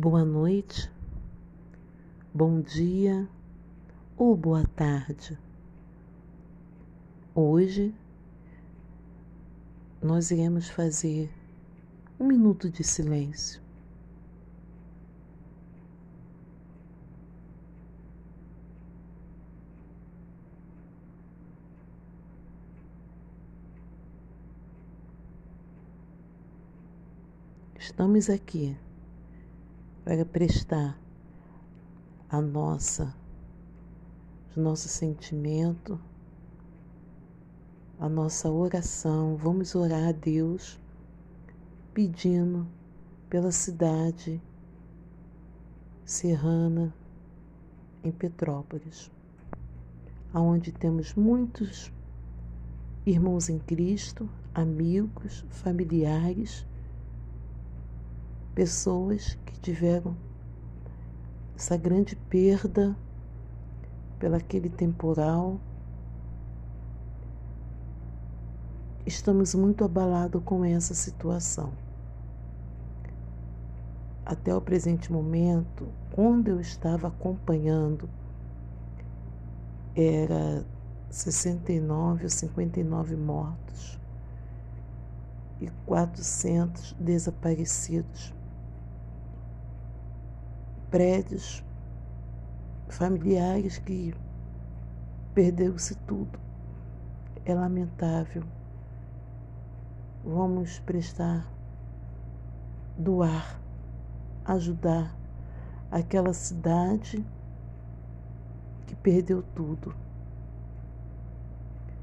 boa noite, bom dia ou boa tarde. Hoje nós iremos fazer um minuto de silêncio. Estamos aqui para prestar a nossa, o nosso sentimento, a nossa oração. Vamos orar a Deus pedindo pela cidade serrana em Petrópolis, aonde temos muitos irmãos em Cristo, amigos, familiares pessoas que tiveram essa grande perda pelaquele temporal. Estamos muito abalados com essa situação. Até o presente momento, quando eu estava acompanhando, era 69 ou 59 mortos e 400 desaparecidos prédios, familiares que perdeu-se tudo. É lamentável. Vamos prestar, doar, ajudar aquela cidade que perdeu tudo.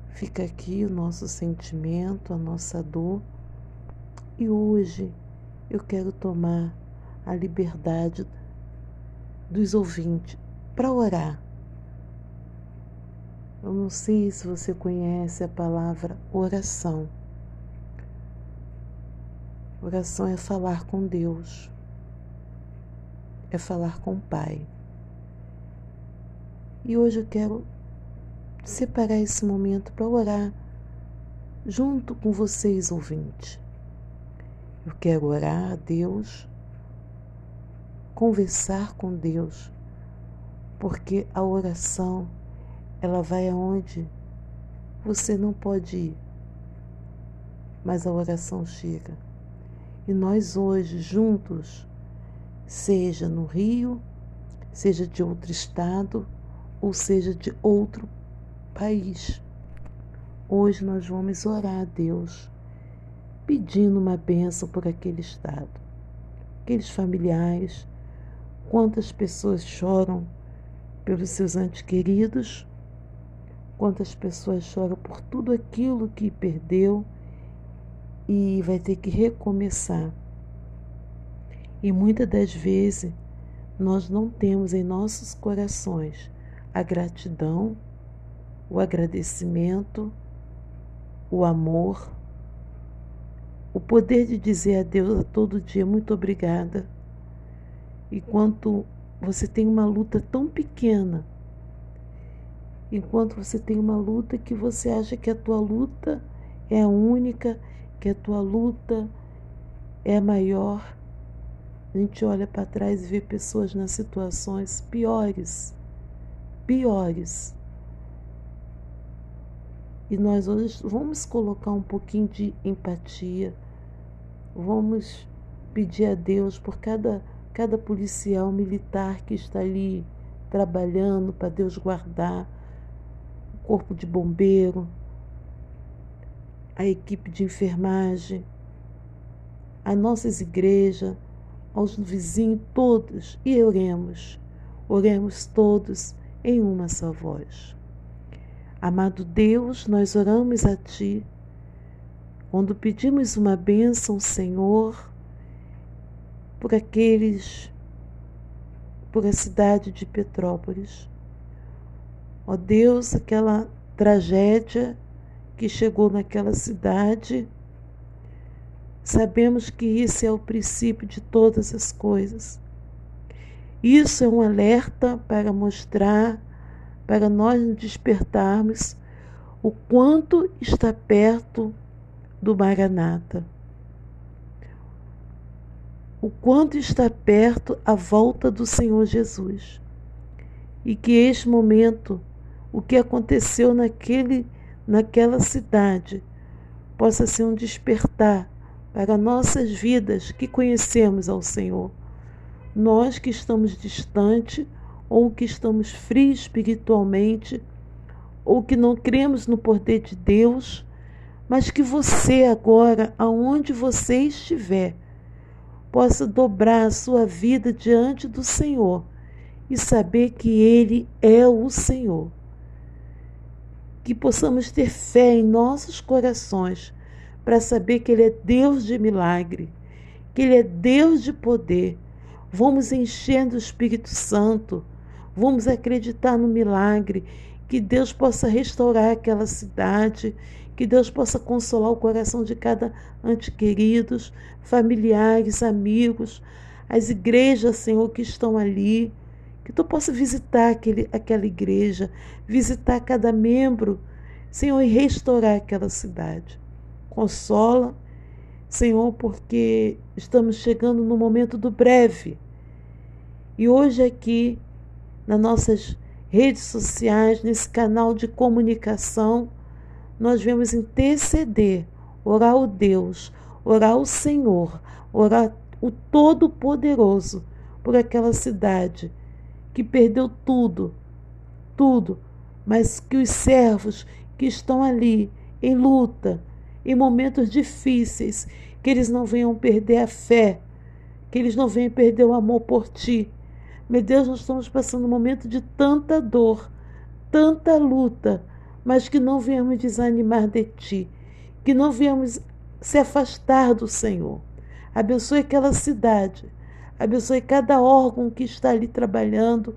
Fica aqui o nosso sentimento, a nossa dor. E hoje eu quero tomar a liberdade dos ouvintes para orar. Eu não sei se você conhece a palavra oração. Oração é falar com Deus, é falar com o Pai. E hoje eu quero separar esse momento para orar junto com vocês, ouvintes. Eu quero orar a Deus conversar com Deus, porque a oração ela vai aonde você não pode ir, mas a oração chega. E nós hoje juntos, seja no Rio, seja de outro estado ou seja de outro país, hoje nós vamos orar a Deus pedindo uma bênção por aquele estado, aqueles familiares Quantas pessoas choram pelos seus entes queridos? Quantas pessoas choram por tudo aquilo que perdeu e vai ter que recomeçar? E muitas das vezes nós não temos em nossos corações a gratidão, o agradecimento, o amor, o poder de dizer a Deus a todo dia muito obrigada enquanto você tem uma luta tão pequena, enquanto você tem uma luta que você acha que a tua luta é a única, que a tua luta é a maior, a gente olha para trás e vê pessoas nas situações piores, piores. E nós hoje vamos colocar um pouquinho de empatia, vamos pedir a Deus por cada cada policial militar que está ali trabalhando para Deus guardar, o corpo de bombeiro, a equipe de enfermagem, as nossas igrejas, aos vizinhos, todos, e oremos, oremos todos em uma só voz. Amado Deus, nós oramos a Ti. Quando pedimos uma bênção, Senhor, por aqueles, por a cidade de Petrópolis. Ó Deus, aquela tragédia que chegou naquela cidade, sabemos que isso é o princípio de todas as coisas. Isso é um alerta para mostrar, para nós nos despertarmos o quanto está perto do Maranata o quanto está perto a volta do Senhor Jesus. E que este momento, o que aconteceu naquele, naquela cidade, possa ser um despertar para nossas vidas que conhecemos ao Senhor. Nós que estamos distantes ou que estamos frios espiritualmente, ou que não cremos no poder de Deus, mas que você agora, aonde você estiver, possa dobrar a sua vida diante do Senhor e saber que Ele é o Senhor. Que possamos ter fé em nossos corações para saber que Ele é Deus de milagre, que Ele é Deus de poder. Vamos enchendo o Espírito Santo, vamos acreditar no milagre, que Deus possa restaurar aquela cidade, que Deus possa consolar o coração de cada ante queridos, familiares, amigos, as igrejas, Senhor, que estão ali. Que tu possa visitar aquele, aquela igreja, visitar cada membro, Senhor, e restaurar aquela cidade. Consola, Senhor, porque estamos chegando no momento do breve. E hoje aqui, nas nossas redes sociais, nesse canal de comunicação, nós vemos interceder, orar ao Deus, orar ao Senhor, orar o Todo-Poderoso por aquela cidade que perdeu tudo, tudo, mas que os servos que estão ali em luta, em momentos difíceis, que eles não venham perder a fé, que eles não venham perder o amor por ti. Meu Deus, nós estamos passando um momento de tanta dor, tanta luta mas que não venhamos desanimar de ti, que não venhamos se afastar do Senhor. Abençoe aquela cidade, abençoe cada órgão que está ali trabalhando,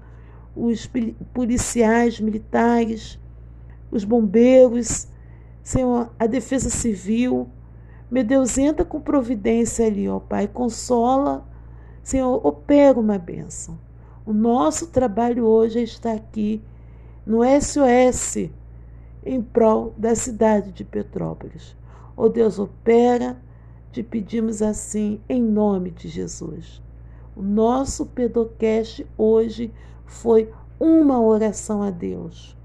os policiais, militares, os bombeiros, Senhor, a defesa civil. Meu Deus, entra com providência ali, ó Pai, consola, Senhor, opera uma bênção. O nosso trabalho hoje é estar aqui no SOS em prol da cidade de Petrópolis. Ó oh Deus, opera, te pedimos assim, em nome de Jesus. O nosso Pedocast hoje foi uma oração a Deus,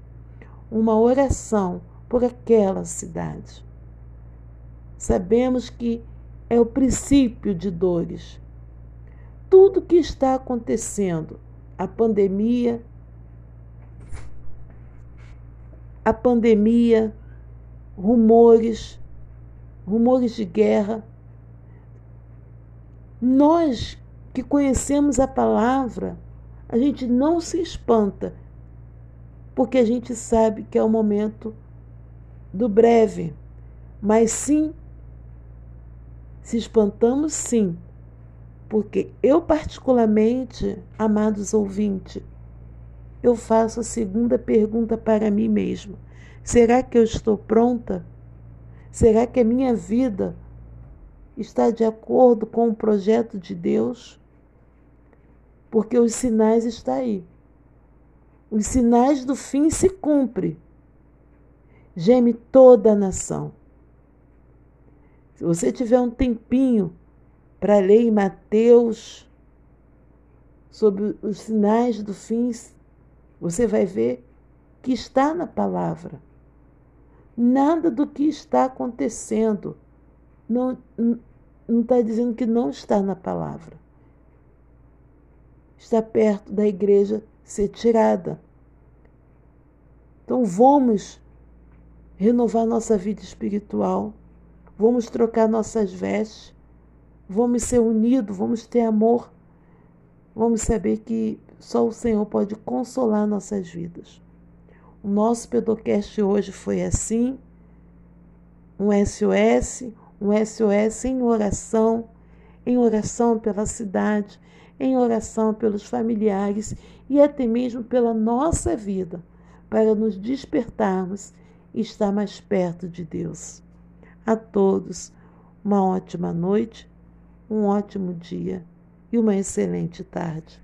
uma oração por aquela cidade. Sabemos que é o princípio de dores. Tudo que está acontecendo, a pandemia, a pandemia, rumores, rumores de guerra. Nós que conhecemos a palavra, a gente não se espanta, porque a gente sabe que é o momento do breve, mas sim, se espantamos sim, porque eu, particularmente, amados ouvintes, eu faço a segunda pergunta para mim mesmo: será que eu estou pronta? Será que a minha vida está de acordo com o projeto de Deus? Porque os sinais estão aí. Os sinais do fim se cumprem. Geme toda a nação. Se você tiver um tempinho para ler em Mateus sobre os sinais do fim, você vai ver que está na palavra. Nada do que está acontecendo não está dizendo que não está na palavra. Está perto da igreja ser tirada. Então vamos renovar nossa vida espiritual, vamos trocar nossas vestes, vamos ser unidos, vamos ter amor, vamos saber que só o Senhor pode consolar nossas vidas. O nosso Pedocast hoje foi assim, um SOS, um SOS em oração, em oração pela cidade, em oração pelos familiares e até mesmo pela nossa vida, para nos despertarmos e estar mais perto de Deus. A todos, uma ótima noite, um ótimo dia e uma excelente tarde.